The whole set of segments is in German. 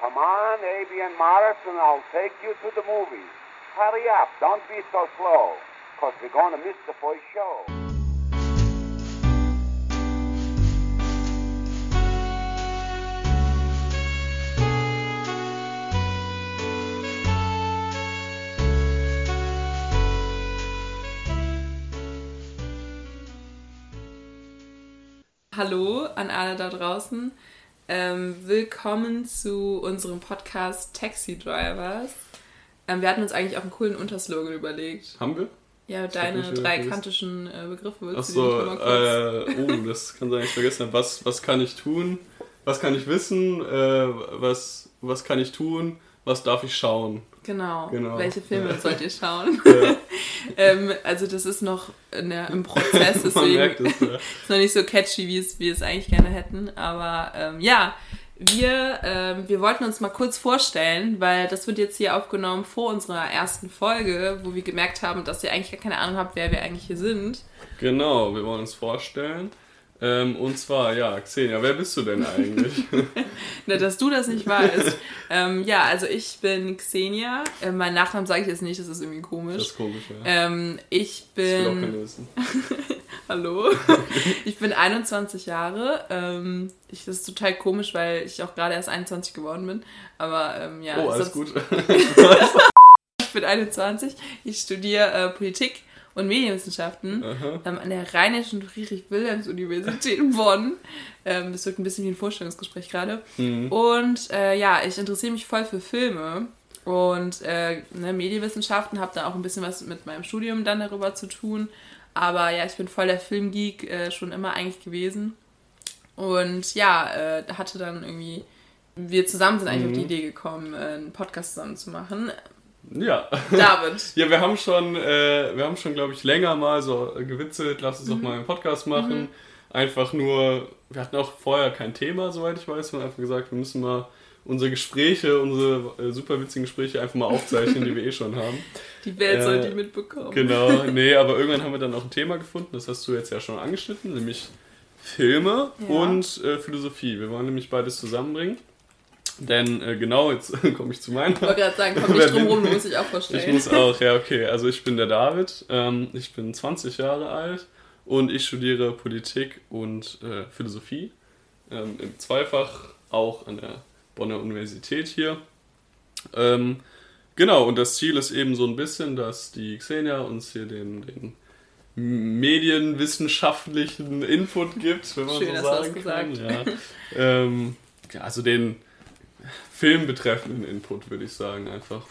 Come on, A.B. and Morris, and I'll take you to the movies. Hurry up, don't be so slow, because we're going to miss the first show. Hallo an alle da draußen. Ähm, willkommen zu unserem Podcast Taxi Drivers. Ähm, wir hatten uns eigentlich auch einen coolen Unterslogan überlegt. Haben wir? Ja, deine drei kantischen äh, Begriffe. willst Achso, äh, oh, das kann sein, ich vergessen habe. Was, was kann ich tun? Was kann ich wissen? Äh, was, was kann ich tun? Was darf ich schauen? Genau. Genau. Welche Filme Ja. sollt ihr schauen? Ja. ähm, also das ist noch der, im Prozess, deswegen es, ja. ist noch nicht so catchy, wie es wir es eigentlich gerne hätten. Aber ähm, ja, wir, ähm, wir wollten uns mal kurz vorstellen, weil das wird jetzt hier aufgenommen vor unserer ersten Folge, wo wir gemerkt haben, dass ihr eigentlich gar keine Ahnung habt, wer wir eigentlich hier sind. Genau, wir wollen uns vorstellen. Ähm, und zwar, ja, Xenia, wer bist du denn eigentlich? Na, dass du das nicht weißt. ähm, ja, also ich bin Xenia. Äh, meinen Nachnamen sage ich jetzt nicht, das ist irgendwie komisch. Das ist komisch, ja. ähm, ich bin. Hallo. Ich bin 21 Jahre. Ähm, ich, das ist total komisch, weil ich auch gerade erst 21 geworden bin. Aber ähm, ja, Oh, alles gut. ich bin 21. Ich studiere äh, Politik und Medienwissenschaften ähm, an der Rheinischen Friedrich-Wilhelms-Universität Bonn. Ähm, das wirkt ein bisschen wie ein Vorstellungsgespräch gerade. Mhm. Und äh, ja, ich interessiere mich voll für Filme und äh, ne, Medienwissenschaften, habe da auch ein bisschen was mit meinem Studium dann darüber zu tun. Aber ja, ich bin voll der Filmgeek äh, schon immer eigentlich gewesen. Und ja, äh, hatte dann irgendwie, wir zusammen sind eigentlich Mhm. auf die Idee gekommen, äh, einen Podcast zusammen zu machen. Ja. David. Ja, wir haben schon, äh, wir haben schon, glaube ich, länger mal so gewitzelt, lass uns Mhm. doch mal einen Podcast machen. Einfach nur, wir hatten auch vorher kein Thema, soweit ich weiß. Wir haben einfach gesagt, wir müssen mal unsere Gespräche, unsere äh, super witzigen Gespräche einfach mal aufzeichnen, die wir eh schon haben. Die Welt soll Äh, die mitbekommen. Genau, nee, aber irgendwann haben wir dann auch ein Thema gefunden, das hast du jetzt ja schon angeschnitten, nämlich Filme Ja. und äh, Philosophie. Wir wollen nämlich beides zusammenbringen. Denn äh, genau, jetzt komme ich zu meiner. Ich wollte gerade sagen, komm nicht drum rum, du musst dich auch Ich vorstellen. muss auch, ja, okay. Also ich bin der David, ähm, ich bin 20 Jahre alt und ich studiere Politik und äh, Philosophie. Ähm, Im Zweifach auch an der Bonner Universität hier. Ähm, genau, und das Ziel ist eben so ein bisschen, dass die Xenia uns hier den, den medienwissenschaftlichen Input gibt, wenn man Schön, so dass du das sagen kann. gesagt. Ja. ähm, ja, also den Film betreffenden Input, würde ich sagen, einfach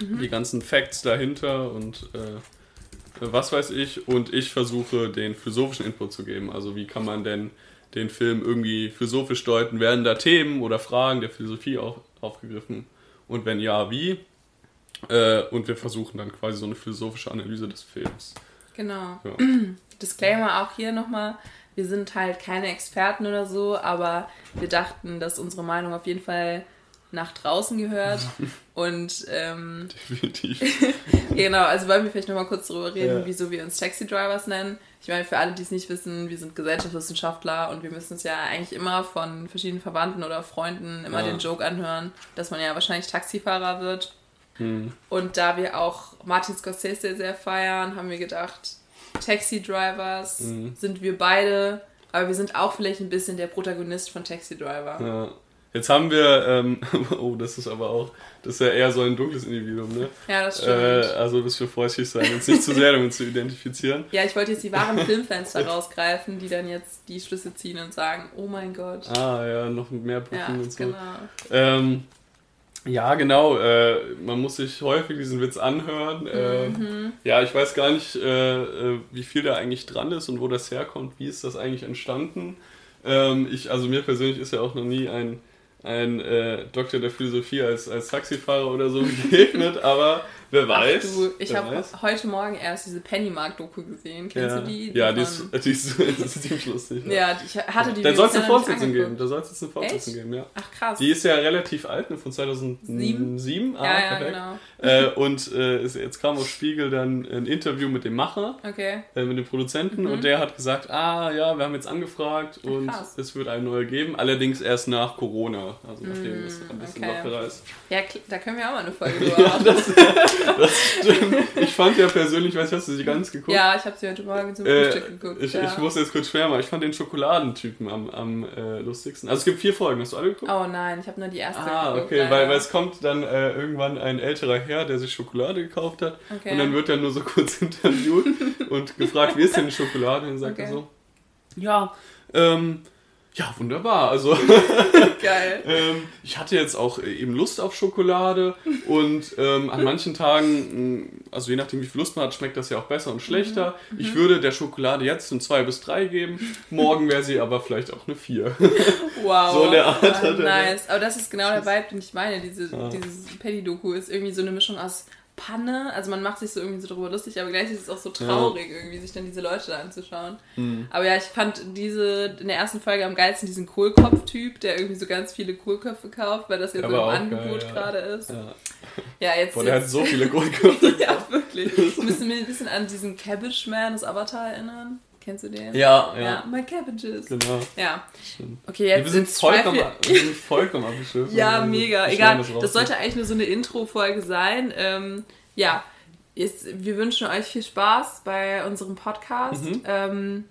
die ganzen Facts dahinter und äh, was weiß ich. Und ich versuche den philosophischen Input zu geben. Also wie kann man denn den Film irgendwie philosophisch deuten? Werden da Themen oder Fragen der Philosophie auch aufgegriffen? Und wenn ja, wie? Äh, und wir versuchen dann quasi so eine philosophische Analyse des Films. Genau. Ja. Disclaimer auch hier nochmal. Wir sind halt keine Experten oder so, aber wir dachten, dass unsere Meinung auf jeden Fall nach draußen gehört. Und ähm, Definitiv. genau, also wollen wir vielleicht nochmal kurz darüber reden, Ja. wieso wir uns Taxi Drivers nennen. Ich meine, für alle, die es nicht wissen, wir sind Gesellschaftswissenschaftler und wir müssen uns ja eigentlich immer von verschiedenen Verwandten oder Freunden immer Ja. den Joke anhören, dass man ja wahrscheinlich Taxifahrer wird. Hm. Und da wir auch Martin Scorsese sehr feiern, haben wir gedacht, Taxi Drivers Mhm. sind wir beide, aber wir sind auch vielleicht ein bisschen der Protagonist von Taxi Driver. Ja. Jetzt haben wir, ähm, oh, das ist aber auch, das ist ja eher so ein dunkles Individuum, ne? Ja, das Äh, stimmt. also müssen wir vorsichtig sein, uns nicht zu sehr damit zu identifizieren. ja, ich wollte jetzt die wahren Filmfans da rausgreifen, die dann jetzt die Schlüsse ziehen und sagen, oh mein Gott. Ah, ja, noch mehr Brücken ja, und so. genau. Ähm, ja, genau. Äh, man muss sich häufig diesen Witz anhören. Äh, Mhm. Ja, ich weiß gar nicht, äh, äh, wie viel da eigentlich dran ist und wo das herkommt. Wie ist das eigentlich entstanden? Ähm, ich, also mir persönlich ist ja auch noch nie ein, ein äh, Doktor der Philosophie als, als Taxifahrer oder so begegnet, aber Wer weiß. Ach du, ich habe heute Morgen erst diese Pennymark-Doku gesehen. Kennst ja. du die? Ja, die ist, die ist, die ist ziemlich lustig. Ja, ich hatte die Da soll es eine Fortsetzung geben. Da soll es eine Fortsetzung geben, ja. Ach krass. Die ist ja relativ alt, ne, von 2007. Sieben? Ah, ja, ja, perfekt. genau. Äh, und äh, es- jetzt kam auf Spiegel dann ein Interview mit dem Macher, Okay. äh, mit dem Produzenten, und der hat gesagt, ah ja, wir haben jetzt angefragt und Mhm. krass. es wird eine neue geben, allerdings erst nach Corona, also nachdem es ein bisschen Mm, okay. lockerer ist. Ja, da können wir auch mal eine Folge drüber Ja, machen. Das, stimmt. Ich fand ja persönlich, weiß ich, hast du sie ganz geguckt? Ja, ich habe sie heute Morgen zum Äh, Frühstück geguckt. ich, ja. ich muss jetzt kurz schwer machen. Ich fand den Schokoladentypen am, am äh, lustigsten. Also es gibt vier Folgen. Hast du alle geguckt? Oh nein, ich habe nur die erste Ah, geguckt. okay, leider. weil, weil es kommt dann äh, irgendwann ein älterer Herr, der sich Schokolade gekauft hat Okay. und dann wird er nur so kurz interviewt und gefragt, wie ist denn die Schokolade? Und dann sagt Okay. er so, ja, ähm, ja, wunderbar. Also Geil. ähm, ich hatte jetzt auch äh, eben Lust auf Schokolade und ähm, an manchen Tagen, mh, also je nachdem wie viel Lust man hat, schmeckt das ja auch besser und schlechter. Mhm. Ich würde der Schokolade jetzt eine 2 bis 3 geben, morgen wäre sie aber vielleicht auch eine 4. Wow. So in der Art Ah, Nice. Aber das ist genau der Vibe, den ich meine. Diese, Ja. Dieses Penny-Doku ist irgendwie so eine Mischung aus Panne. Also man macht sich so irgendwie so drüber lustig, aber gleichzeitig ist es auch so traurig, irgendwie sich dann diese Leute da anzuschauen. Mhm. Aber ja, ich fand diese in der ersten Folge am geilsten diesen Kohlkopf-Typ, der irgendwie so ganz viele Kohlköpfe kauft, weil das jetzt so im Angebot ja. gerade ist. Ja. Ja, jetzt. Boah, der hat jetzt so viele Goldköpfe. ja, wirklich. Müssen wir ein bisschen an diesen Cabbage Man aus Avatar erinnern? Kennst du den? Ja, Ja, ja. my cabbages. Genau. Ja. Stimmt. Okay, Wir jetzt sind jetzt vollkommen, schweifen wir sind vollkommen abgeschliffen. Ja, mega. wir Egal. raus. Das sollte eigentlich nur so eine Intro-Folge sein. Ähm, ja, jetzt, wir wünschen euch viel Spaß bei unserem Podcast. Mhm. Ähm,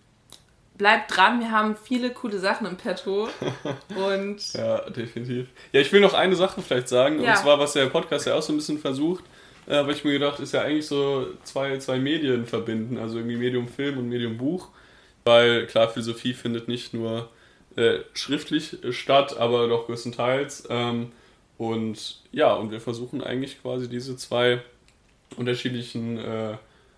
bleibt dran, wir haben viele coole Sachen im Petto. Und Ja, definitiv. Ja, ich will noch eine Sache vielleicht sagen, Ja. und zwar, was der Podcast ja auch so ein bisschen versucht, äh, habe ich mir gedacht, ist ja eigentlich so zwei, zwei Medien verbinden, also irgendwie Medium Film und Medium Buch, weil klar, Philosophie findet nicht nur äh, schriftlich statt, aber doch größtenteils. Ähm, und ja, und wir versuchen eigentlich quasi diese zwei unterschiedlichen äh,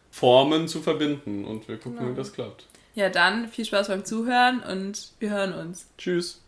Formen zu verbinden und wir gucken, Genau. wie das klappt. ja, dann viel Spaß beim Zuhören und wir hören uns. Tschüss.